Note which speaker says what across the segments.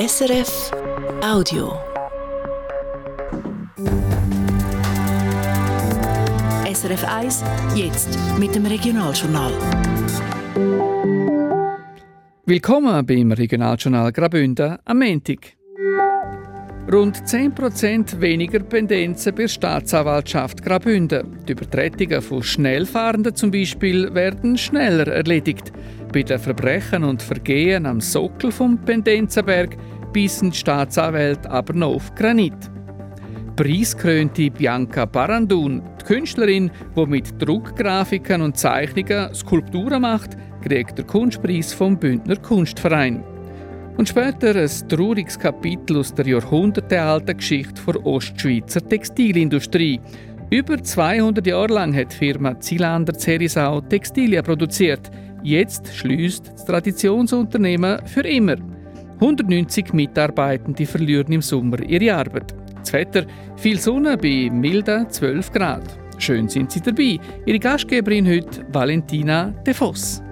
Speaker 1: SRF Audio. SRF 1, jetzt mit dem Regionaljournal.
Speaker 2: Willkommen beim Regionaljournal Grabünde am Montag. Rund 10% weniger Pendenzen bei der Staatsanwaltschaft Grabünde. Die Übertretungen von Schnellfahrenden zum Beispiel werden schneller erledigt. Bei den Verbrechen und Vergehen am Sockel vom Pendenzenberg beißen die Staatsanwälte aber noch auf Granit. Preiskrönte Bianca Barandun, die Künstlerin, die mit Druckgrafiken und Zeichnungen Skulpturen macht, kriegt den Kunstpreis vom Bündner Kunstverein. Und später ein trauriges Kapitel aus der jahrhundertealten Geschichte der Ostschweizer Textilindustrie. Über 200 Jahre lang hat die Firma Zilander Zerisau Textilien produziert. Jetzt schließt das Traditionsunternehmen für immer. 190 Mitarbeitende verlieren im Sommer ihre Arbeit. Das Wetter, viel Sonne bei milden 12 Grad. Schön sind Sie dabei. Ihre Gastgeberin heute, Valentina De Voss.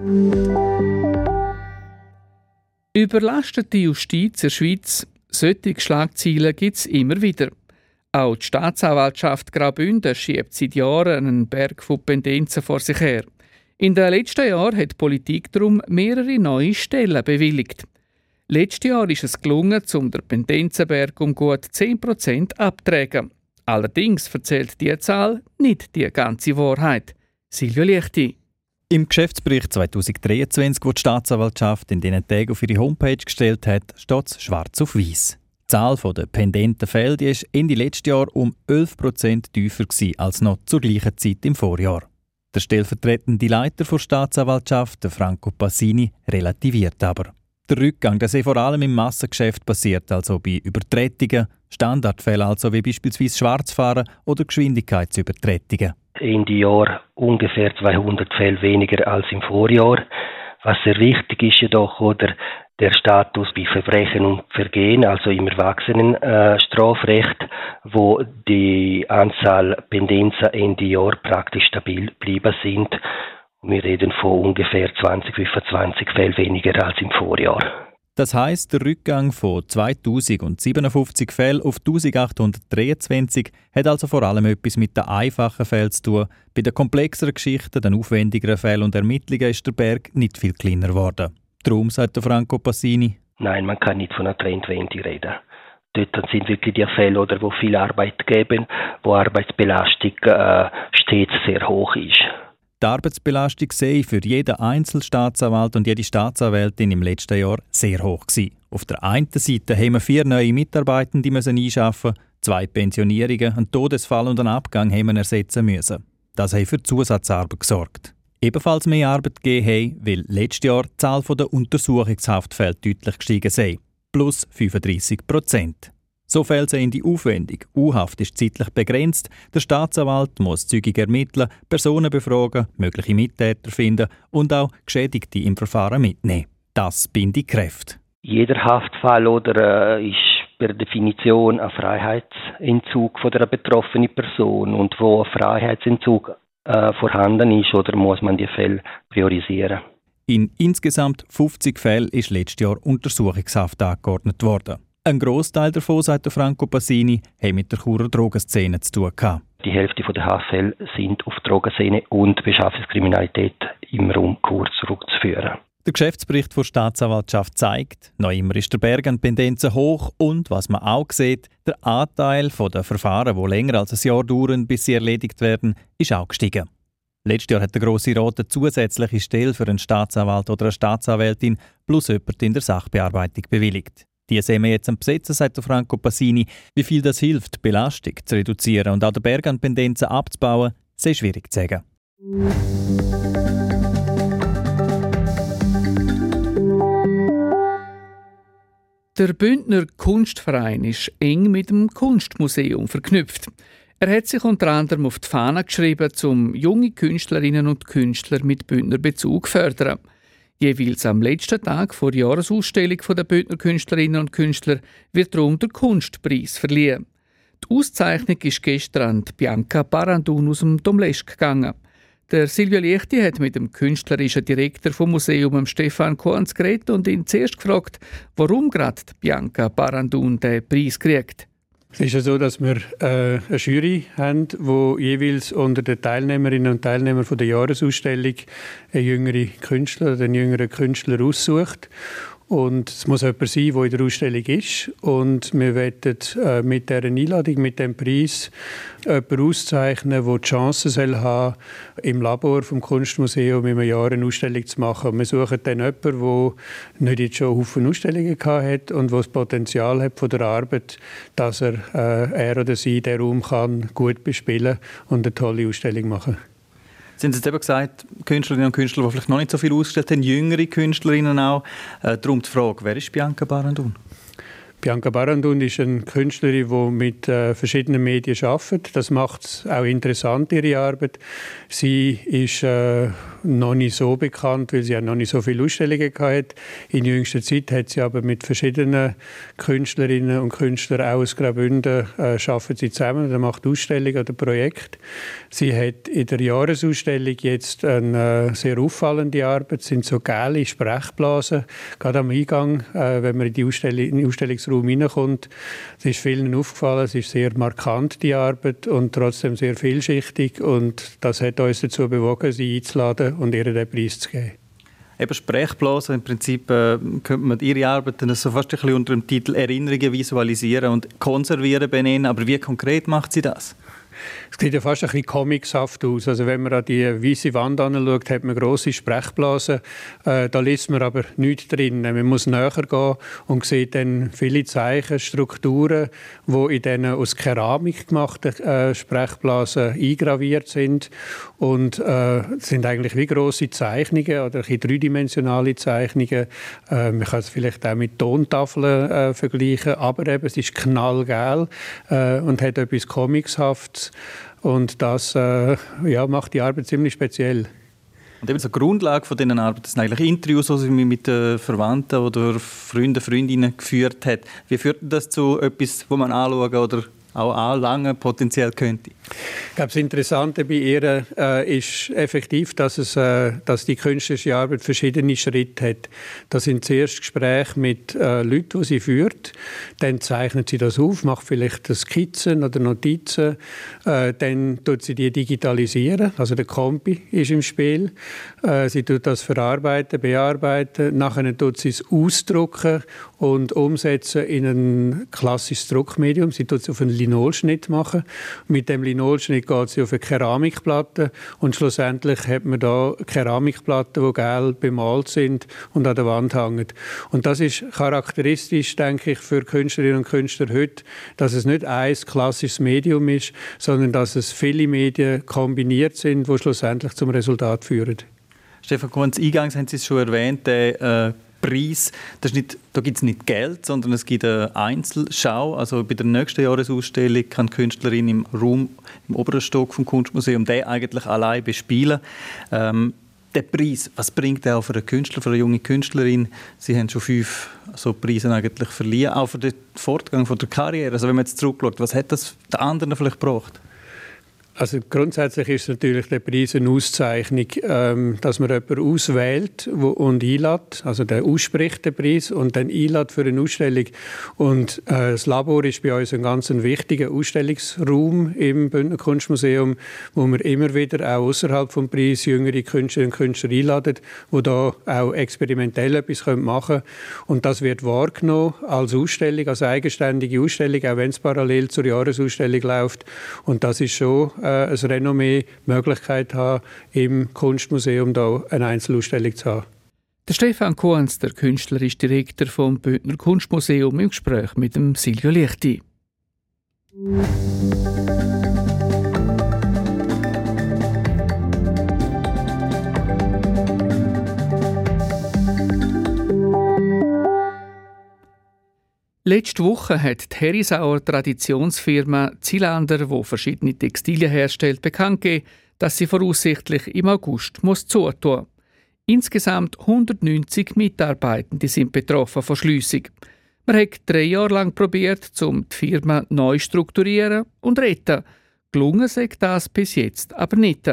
Speaker 2: Überlastete Justiz in der Schweiz, solche Schlagzeilen gibt es immer wieder. Auch die Staatsanwaltschaft Graubünden schiebt seit Jahren einen Berg von Pendenzen vor sich her. In den letzten Jahren hat die Politik darum mehrere neue Stellen bewilligt. Letztes Jahr ist es gelungen, um den Pendenzenberg um gut 10% abzutragen. Allerdings erzählt diese Zahl nicht die ganze Wahrheit. Silvio Lichti.
Speaker 3: Im Geschäftsbericht 2023, wo die Staatsanwaltschaft in diesen Tagen auf ihre Homepage gestellt hat, steht es schwarz auf weiß. Die Zahl der pendenten Fälle war Ende letztes Jahr um 11% tiefer als noch zur gleichen Zeit im Vorjahr. Der stellvertretende Leiter der Staatsanwaltschaft, Franco Passini, relativiert aber. Der Rückgang der sei vor allem im Massengeschäft passiert, also bei Übertretungen, Standardfällen, also wie beispielsweise Schwarzfahren oder Geschwindigkeitsübertretungen.
Speaker 4: Ende Jahr ungefähr 200 Fälle weniger als im Vorjahr. Was sehr wichtig ist jedoch, oder der Status bei Verbrechen und Vergehen, also im Erwachsenenstrafrecht, wo die Anzahl Pendenzen Ende Jahr praktisch stabil geblieben sind wir reden von ungefähr 20 bis 25 Fällen weniger als im Vorjahr.
Speaker 3: Das heißt, der Rückgang von 2057 Fällen auf 1823 hat also vor allem etwas mit den einfachen Fällen zu tun. Bei den komplexeren Geschichten, den aufwendigeren Fällen und Ermittlungen ist der Berg nicht viel kleiner geworden. Darum, sagt Franco Passini.
Speaker 4: Nein, man kann nicht von einer Trendwende reden. Dort sind wirklich die Fälle, oder, wo viel Arbeit geben, wo Arbeitsbelastung äh, stets sehr hoch ist.
Speaker 3: Die Arbeitsbelastung sei für jeden Einzelstaatsanwalt und jede Staatsanwältin im letzten Jahr sehr hoch gewesen. Auf der einen Seite haben wir vier neue Mitarbeitende müssen einschaffen, zwei Pensionierungen, einen Todesfall und einen Abgang haben wir ersetzen müssen. Das hat für Zusatzarbeit gesorgt. Ebenfalls mehr Arbeit gegeben haben, weil letztes Jahr die Zahl der Untersuchungshaftfälle deutlich gestiegen sei. Plus 35 Prozent. So fällt es in die Aufwendung. U-Haft ist zeitlich begrenzt. Der Staatsanwalt muss zügig ermitteln, Personen befragen, mögliche Mittäter finden und auch Geschädigte im Verfahren mitnehmen. Das bindet Kräfte.
Speaker 4: Jeder Haftfall oder äh, ist per Definition ein Freiheitsentzug von der betroffenen Person und wo ein Freiheitsentzug äh, vorhanden ist, oder muss man die Fälle priorisieren?
Speaker 3: In insgesamt 50 Fällen ist letztes Jahr Untersuchungshaft angeordnet worden. Ein Großteil davon, sagt Franco Passini, hat mit der Churer Drogenszene zu tun gehabt.
Speaker 4: Die Hälfte der Haftfälle sind auf Drogenszene und Beschaffungskriminalität im Raum Chur zurückzuführen.
Speaker 3: Der Geschäftsbericht der Staatsanwaltschaft zeigt, noch immer ist der Berg an Pendenzen hoch und, was man auch sieht, der Anteil der Verfahren, die länger als ein Jahr dauern, bis sie erledigt werden, ist auch gestiegen. Letztes Jahr hat der Grosse Rat eine zusätzliche Stelle für einen Staatsanwalt oder eine Staatsanwältin plus jemand in der Sachbearbeitung bewilligt. Die sehen wir jetzt am Besetzen, sagt Franco Passini. Wie viel das hilft, die Belastung zu reduzieren und auch den Berg an Pendenzen abzubauen, sehr schwierig zu sagen.
Speaker 2: Der Bündner Kunstverein ist eng mit dem Kunstmuseum verknüpft. Er hat sich unter anderem auf die Fahne geschrieben, um junge Künstlerinnen und Künstler mit Bündner Bezug zu fördern. Jeweils am letzten Tag vor der Jahresausstellung der Bündner Künstlerinnen und Künstler wird darum der Kunstpreis verliehen. Die Auszeichnung ist gestern an Bianca Barandun aus dem Domlesch gegangen. Der Silvio Liechti hat mit dem künstlerischen Direktor vom Museum Stefan Korns geredet und ihn zuerst gefragt, warum gerade Bianca Barandun den Preis kriegt.
Speaker 5: Es ist ja so, dass wir äh, eine Jury haben, die jeweils unter den Teilnehmerinnen und Teilnehmern der Jahresausstellung einen jüngeren Künstler oder einen jüngeren Künstler aussucht. Und es muss jemand sein, der in der Ausstellung ist. Und wir werden äh, mit dieser Einladung, mit dem Preis, jemanden auszeichnen, der die Chance soll haben im Labor vom Kunstmuseum in einem Jahr eine Ausstellung zu machen. Wir suchen dann jemanden, der nicht jetzt schon Haufen Ausstellungen hat und der das Potenzial hat von der Arbeit, dass er, äh, er oder sie den Raum kann gut bespielen und eine tolle Ausstellung machen kann.
Speaker 3: Sie haben jetzt eben gesagt, Künstlerinnen und Künstler, die vielleicht noch nicht so viel ausgestellt haben, jüngere Künstlerinnen auch. Äh, darum die Frage, wer ist Bianca Barandun?
Speaker 5: Bianca Barandun ist eine Künstlerin, die mit äh, verschiedenen Medien arbeitet. Das macht es auch interessant, ihre Arbeit. Sie ist äh, noch nicht so bekannt, weil sie noch nicht so viele Ausstellungen hatte. In jüngster Zeit hat sie aber mit verschiedenen Künstlerinnen und Künstlern aus Graubünden äh, sie zusammen und macht Ausstellungen oder Projekte. Sie hat in der Jahresausstellung jetzt eine äh, sehr auffallende Arbeit. Es sind so gelbe Sprechblasen, gerade am Eingang, äh, wenn man in, die Ausstellung, in den Ausstellungsraum hineinkommt. Es ist vielen aufgefallen, es ist sehr markant, die Arbeit, und trotzdem sehr vielschichtig. Und das hat uns dazu bewogen, sie einzuladen und ihr den Preis zu geben.
Speaker 3: Eben Sprechblasen, im Prinzip äh, könnte man Ihre Arbeiten so fast ein bisschen unter dem Titel Erinnerungen visualisieren und konservieren benennen, aber wie konkret macht sie das?
Speaker 5: Es sieht ja fast ein bisschen comicshaft aus. Also wenn man an die weiße Wand anschaut, hat man grosse Sprechblasen. Äh, da liest man aber nichts drin. Man muss näher gehen und sieht dann viele Zeichen, Strukturen, die in diesen aus Keramik gemachten äh, Sprechblasen eingraviert sind. Und äh, sind eigentlich wie grosse Zeichnungen oder ein dreidimensionale Zeichnungen. Äh, man kann es vielleicht auch mit Tontafeln äh, vergleichen, aber eben, es ist knallgel äh, und hat etwas Comicshaftes. Und das äh, ja, macht die Arbeit ziemlich speziell.
Speaker 3: Und eben so die Grundlage von diesen Arbeiten sind eigentlich Interviews, die sie mit den Verwandten oder Freunden, Freundinnen geführt hat. Wie führt das zu etwas, wo man anschauen oder auch anlangen potenziell könnte?
Speaker 5: Ich glaube, das Interessante bei ihr äh, ist effektiv, dass, es, äh, dass die künstlerische Arbeit verschiedene Schritte hat. Das sind zuerst Gespräche mit äh, Leuten, die sie führt. Dann zeichnet sie das auf, macht vielleicht Skizzen oder Notizen. Äh, dann tut sie die digitalisieren. Also der Kompi ist im Spiel. Äh, sie tut das verarbeiten, bearbeiten. Nachher tut sie es ausdrucken und umsetzen in ein klassisches Druckmedium. Sie tut es auf einen Linolschnitt machen. Mit dem Linolschnitt geht sie auf eine Keramikplatte und schlussendlich hat man da Keramikplatten, die gelb bemalt sind und an der Wand hängen. Und das ist charakteristisch, denke ich, für Künstlerinnen und Künstler heute, dass es nicht ein klassisches Medium ist, sondern dass es viele Medien kombiniert sind, die schlussendlich zum Resultat führen.
Speaker 3: Stefan Kunz, eingangs haben Sie es schon erwähnt, äh Preis, das ist nicht, da gibt es nicht Geld, sondern es gibt eine Einzelschau. Also bei der nächsten Jahresausstellung kann die Künstlerin im Raum, im oberen Stock vom Kunstmuseum, den eigentlich allein bespielen. Ähm, der Preis, was bringt der auch für einen Künstler, für eine junge Künstlerin? Sie haben schon fünf so Preise eigentlich verliehen, auch für den Fortgang von der Karriere. Also wenn man jetzt zurückschaut, was hat das den anderen vielleicht gebracht?
Speaker 5: Also grundsätzlich ist natürlich der Preis eine Auszeichnung, ähm, dass man jemanden auswählt und einlädt, also der ausspricht den Preis und dann einlädt für eine Ausstellung. Und äh, das Labor ist bei uns ein ganz wichtiger Ausstellungsraum im Bündner Kunstmuseum, wo wir immer wieder auch außerhalb vom Preis jüngere Künstlerinnen und Künstler einladen, die da auch experimentell etwas machen können. Und das wird wahrgenommen als Ausstellung, als eigenständige Ausstellung, auch wenn es parallel zur Jahresausstellung läuft. Und das ist schon ein Renommee, Möglichkeit haben, im Kunstmuseum da eine Einzelausstellung zu haben.
Speaker 2: Der Stefan Kohns, der künstlerische Direktor vom Bündner Kunstmuseum, im Gespräch mit dem Silvio Lichti. Letzte Woche hat die Herisauer Traditionsfirma Zilander, die verschiedene Textilien herstellt, bekannt gegeben, dass sie voraussichtlich im August muss zutun. Insgesamt 190 Mitarbeitende sind betroffen von Schliessung. Man hat drei Jahre lang probiert, um die Firma neu zu strukturieren und retten. Gelungen sei das bis jetzt aber nicht.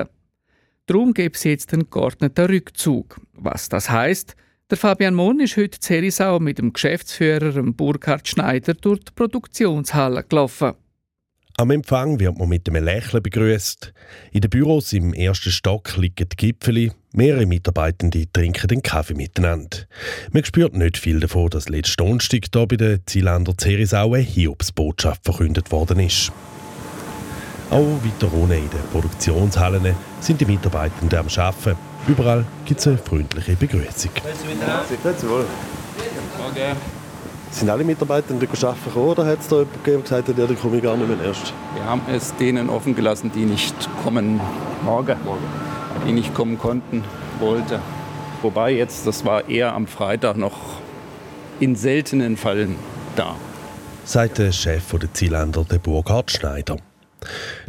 Speaker 2: Darum gibt es jetzt einen geordneten Rückzug. Was das heißt? Der Fabian Mohn ist heute in Herisau mit dem Geschäftsführer Burkhard Schneider durch die Produktionshalle gelaufen.
Speaker 6: Am Empfang wird man mit einem Lächeln begrüßt. In den Büros im ersten Stock liegen die Gipfeli. Mehrere Mitarbeitende trinken den Kaffee miteinander. Man spürt nicht viel davon, dass letzten Donnerstag hier bei der Zielander Zerisau eine Hiobsbotschaft verkündet worden ist. Auch weiter unten in den Produktionshallen sind die Mitarbeitenden am Arbeiten. Überall gibt es eine freundliche Begrüßung.
Speaker 7: Okay.
Speaker 8: Sind alle Mitarbeitenden arbeiten gekommen, oder hat es da jemanden gegeben, der gesagt hat, ja, dann komme ich gar nicht mehr erst?
Speaker 7: Wir haben es denen offen gelassen, die nicht kommen morgen, die nicht kommen konnten, wollten. Wobei jetzt, das war eher am Freitag noch in seltenen Fällen da.
Speaker 6: Sagt der Chef der Zielander, der Burkhard Schneider.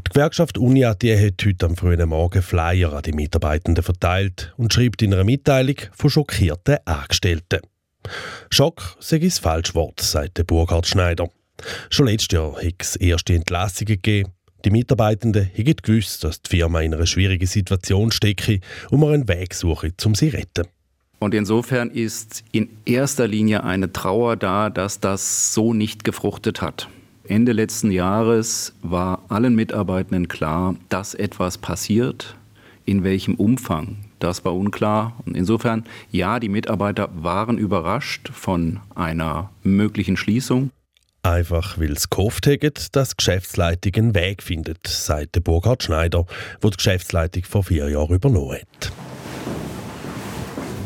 Speaker 6: Die Gewerkschaft Unia die hat heute am frühen Morgen Flyer an die Mitarbeitenden verteilt und schreibt in einer Mitteilung von schockierten Angestellten. Schock sei das falsche Wort, sagt Burkhard Schneider. Schon letztes Jahr hat es erste Entlassungen gegeben. Die Mitarbeitenden haben gewusst, dass die Firma in einer schwierigen Situation stecke und man einen Weg suche, um sie zu retten.
Speaker 7: Und insofern ist in erster Linie eine Trauer da, dass das so nicht gefruchtet hat. Ende letzten Jahres war allen Mitarbeitenden klar, dass etwas passiert. In welchem Umfang, das war unklar. Und insofern, ja, die Mitarbeiter waren überrascht von einer möglichen Schließung.
Speaker 6: Einfach weil es gehofft haben, dass die Geschäftsleitung einen Weg findet, sagt Burkhard Schneider, der die Geschäftsleitung vor vier Jahren übernommen hat.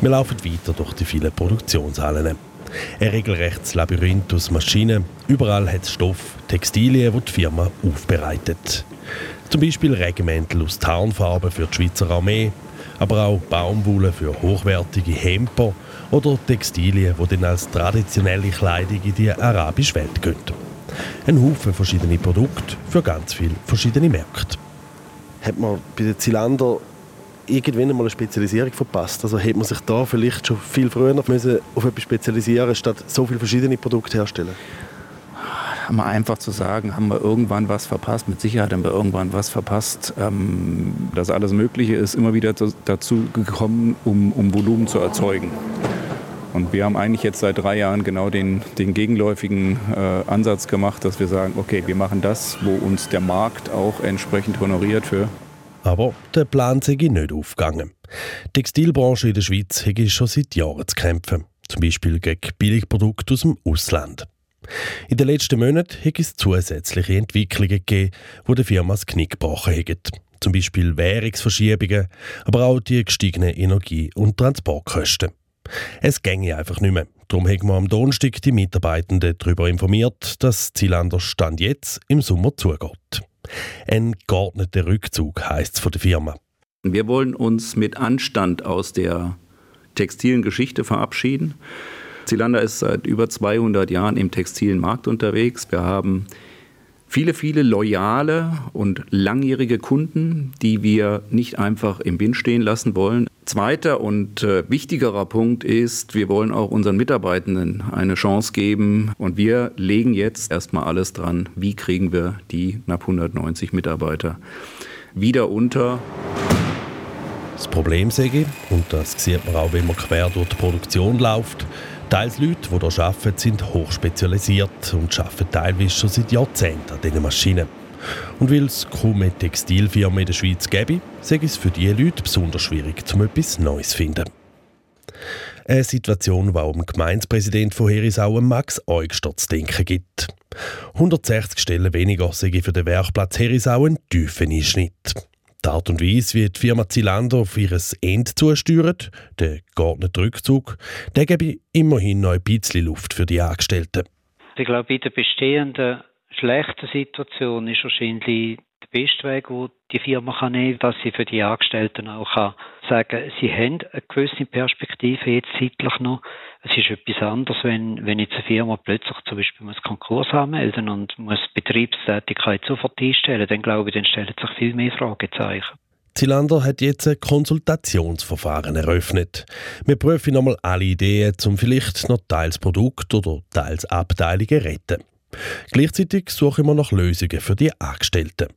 Speaker 6: Wir laufen weiter durch die vielen Produktionshallen. Ein regelrechtes Labyrinth aus Maschinen. Überall hat es Stoff, Textilien, die die Firma aufbereitet. Zum Beispiel Regenmäntel aus Tarnfarben für die Schweizer Armee, aber auch Baumwolle für hochwertige Hemper oder Textilien, die dann als traditionelle Kleidung in die arabische Welt gehen. Ein Haufen verschiedene Produkte für ganz viele verschiedene Märkte.
Speaker 8: Hat man bei den Zylinder irgendwann einmal eine Spezialisierung verpasst? Also hätte man sich da vielleicht schon viel früher müssen auf etwas spezialisieren statt so viele verschiedene Produkte herstellen?
Speaker 7: mal einfach zu sagen, haben wir irgendwann was verpasst. Mit Sicherheit haben wir irgendwann was verpasst. Ähm, das alles Mögliche ist immer wieder dazu gekommen, um, um Volumen zu erzeugen. Und wir haben eigentlich jetzt seit drei Jahren genau den, den gegenläufigen äh, Ansatz gemacht, dass wir sagen, okay, wir machen das, wo uns der Markt auch entsprechend honoriert für.
Speaker 6: Aber der Plan sei nicht aufgegangen. Die Textilbranche in der Schweiz hätte schon seit Jahren zu kämpfen. Zum Beispiel gegen Billigprodukte aus dem Ausland. In den letzten Monaten hat es zusätzliche Entwicklungen gegeben, die der Firma das Knick gebrochen haben. Zum Beispiel Währungsverschiebungen, aber auch die gestiegenen Energie- und Transportkosten. Es ginge einfach nicht mehr. Darum haben wir am Donnerstag die Mitarbeitenden darüber informiert, dass Zielander Stand jetzt im Sommer zugeht. Ein geordneter Rückzug heisst es von der Firma.
Speaker 7: Wir wollen uns mit Anstand aus der textilen Geschichte verabschieden. Zielander ist seit über 200 Jahren im textilen Markt unterwegs. Wir haben viele, viele loyale und langjährige Kunden, die wir nicht einfach im Wind stehen lassen wollen. Zweiter und äh, wichtigerer Punkt ist, wir wollen auch unseren Mitarbeitenden eine Chance geben und wir legen jetzt erstmal alles dran, wie kriegen wir die knapp 190 Mitarbeiter wieder unter.
Speaker 6: Das Problem sage und das sieht man auch, wenn man quer durch die Produktion läuft, Teils Leute, die hier arbeiten, sind hochspezialisiert und arbeiten teilweise schon seit Jahrzehnten an diesen Maschinen. Und weil es kaum eine Textilfirma in der Schweiz gäbe, sei es für diese Leute besonders schwierig, um etwas Neues zu finden. Eine Situation, die auch dem Gemeindepräsident von Herisau, Max Eugster, zu denken gibt. 160 Stellen weniger sei für den Werkplatz Herisau ein tiefer Einschnitt. Die Art und Weise, wie die Firma Zilander auf ihr Ende zusteuert, der geordnete Rückzug, der gebe immerhin noch ein bisschen Luft für die Angestellten.
Speaker 9: Ich glaube, in der bestehenden schlechten Situation ist wahrscheinlich beste Weg, den die Firma kann nehmen kann, dass sie für die Angestellten auch kann sagen sie haben eine gewisse Perspektive jetzt zeitlich noch. Es ist etwas anderes, wenn, wenn jetzt eine Firma plötzlich zum Beispiel muss Konkurs anmelden und muss Betriebstätigkeit sofort einstellen, dann glaube ich, dann stellen sich viel mehr Fragezeichen.
Speaker 6: Zilander hat jetzt ein Konsultationsverfahren eröffnet. Wir prüfen nochmal alle Ideen, um vielleicht noch teils Produkt oder teils Abteilungen retten. Gleichzeitig suchen wir nach Lösungen für die Angestellten.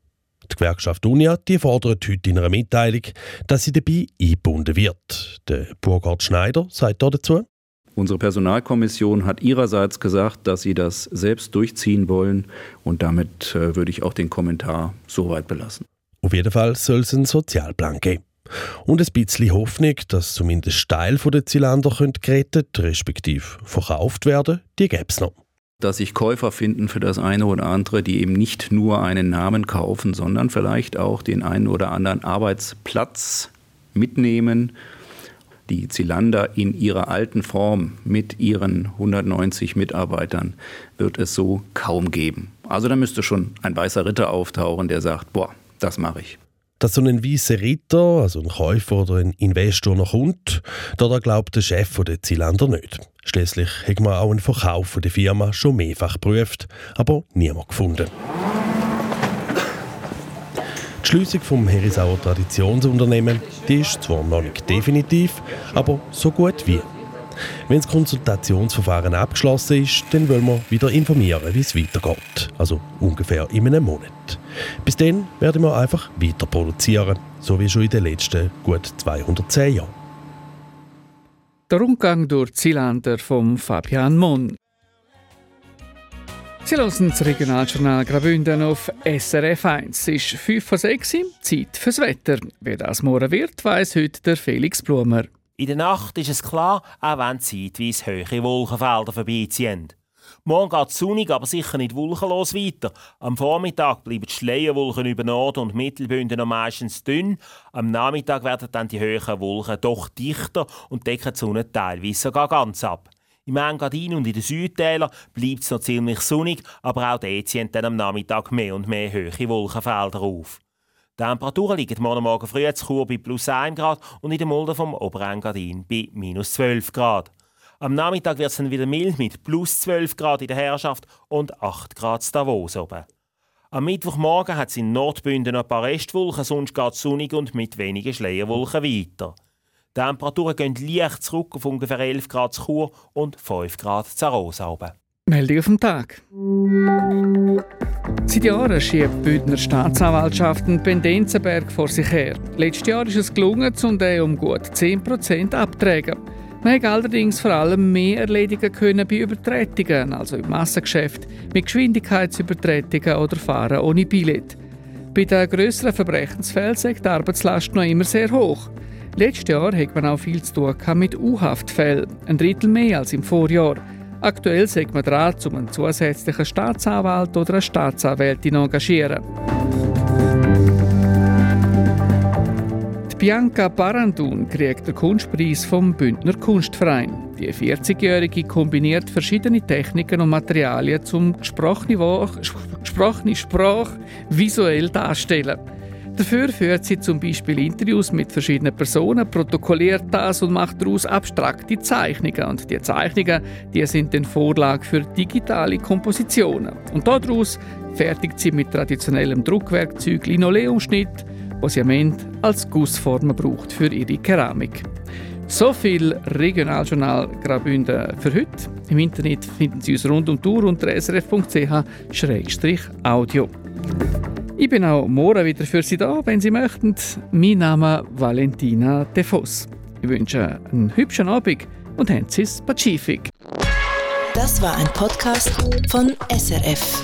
Speaker 6: Die Gewerkschaft Unia die fordert heute in einer Mitteilung, dass sie dabei eingebunden wird. Der Burkhard Schneider sagt dazu.
Speaker 7: Unsere Personalkommission hat ihrerseits gesagt, dass sie das selbst durchziehen wollen und damit äh, würde ich auch den Kommentar so weit belassen.
Speaker 6: Auf jeden Fall soll es einen Sozialplan geben. Und ein bisschen Hoffnung, dass zumindest Teil der Zylinder gerettet, respektive verkauft werden, die gäbe es noch.
Speaker 7: Dass sich Käufer finden für das eine oder andere, die eben nicht nur einen Namen kaufen, sondern vielleicht auch den einen oder anderen Arbeitsplatz mitnehmen die Zilander in ihrer alten Form mit ihren 190 Mitarbeitern wird es so kaum geben. Also da müsste schon ein weißer Ritter auftauchen, der sagt, boah, das mache ich.
Speaker 6: Dass so ein weißer Ritter, also ein Käufer oder ein Investor noch kommt, da glaubt der Chef der Zilander nicht. Schließlich hat man auch einen Verkauf der Firma schon mehrfach geprüft, aber niemand gefunden. Die Schliessung vom Herisauer Traditionsunternehmen die ist zwar noch nicht definitiv, aber so gut wie. Wenn das Konsultationsverfahren abgeschlossen ist, dann wollen wir wieder informieren, wie es weitergeht. Also ungefähr in einem Monat. Bis dann werden wir einfach weiter produzieren, so wie schon in den letzten gut 210 Jahren.
Speaker 2: Der Rundgang durch Zielander von Fabian Mon. Sie hören das Regionaljournal Graubünden auf SRF 1. Es ist 5 vor 6 Zeit fürs Wetter. Wie das morgen wird, weiss heute der Felix Blumer.
Speaker 10: In der Nacht ist es klar, auch wenn zeitweise hohe Wolkenfelder vorbeiziehen. Morgen geht es sonnig, aber sicher nicht wolkenlos weiter. Am Vormittag bleiben die Schleierwolken über Nord- und Mittelbünden noch meistens dünn. Am Nachmittag werden dann die hohen Wolken doch dichter und decken die Sonne teilweise sogar ganz ab. Im Engadin und in den Südtälern bleibt es noch ziemlich sonnig, aber auch dort ziehen dann am Nachmittag mehr und mehr hohe Wolkenfelder auf. Die Temperaturen liegen morgen Morgen früh zu Chur bei plus 1 Grad und in der Mulde vom Oberengadin bei minus 12 Grad. Am Nachmittag wird es dann wieder mild mit plus 12 Grad in der Herrschaft und 8 Grad in Davos oben. Am Mittwochmorgen hat es in Nordbünden noch ein paar Restwolken, sonst geht es sonnig und mit wenigen Schleierwolken weiter. Die Temperaturen gehen leicht zurück auf ungefähr 11 Grad zu Chur und 5 Grad zu Rosa
Speaker 2: Meldung dem Tag. Seit Jahren schiebt die Bündner Staatsanwaltschaft einen Pendenzenberg vor sich her. Letztes Jahr ist es gelungen, um den um gut 10% abzuträgen. Man konnte allerdings vor allem mehr erledigen können bei Übertretungen, also im Massengeschäft, mit Geschwindigkeitsübertretungen oder Fahren ohne Billett. Bei den grösseren Verbrechensfällen ist die Arbeitslast noch immer sehr hoch. Letztes Jahr hat man auch viel zu tun mit U-Haftfällen, ein Drittel mehr als im Vorjahr. Aktuell sagt man dran, um einen zusätzlichen Staatsanwalt oder eine Staatsanwältin engagieren. Die Bianca Barandun kriegt den Kunstpreis vom Bündner Kunstverein. Die 40-Jährige kombiniert verschiedene Techniken und Materialien zum gesprochene, Sprache visuell darstellen. Dafür führt sie zum Beispiel Interviews mit verschiedenen Personen, protokolliert das und macht daraus abstrakte Zeichnungen. Und die Zeichnungen die sind dann Vorlage für digitale Kompositionen. Und daraus fertigt sie mit traditionellem Druckwerkzeug Linoleumschnitt, was sie am Ende als Gussformen braucht für ihre Keramik. So viel Regionaljournal Graubünden für heute. Im Internet finden Sie uns rund um Tour unter srf.ch-audio. Ich bin auch morgen wieder für Sie da, wenn Sie möchten. Mein Name ist Valentina Defos. Ich wünsche einen hübschen Abend und haben Sie es Pazifik.
Speaker 1: Das war ein Podcast von SRF.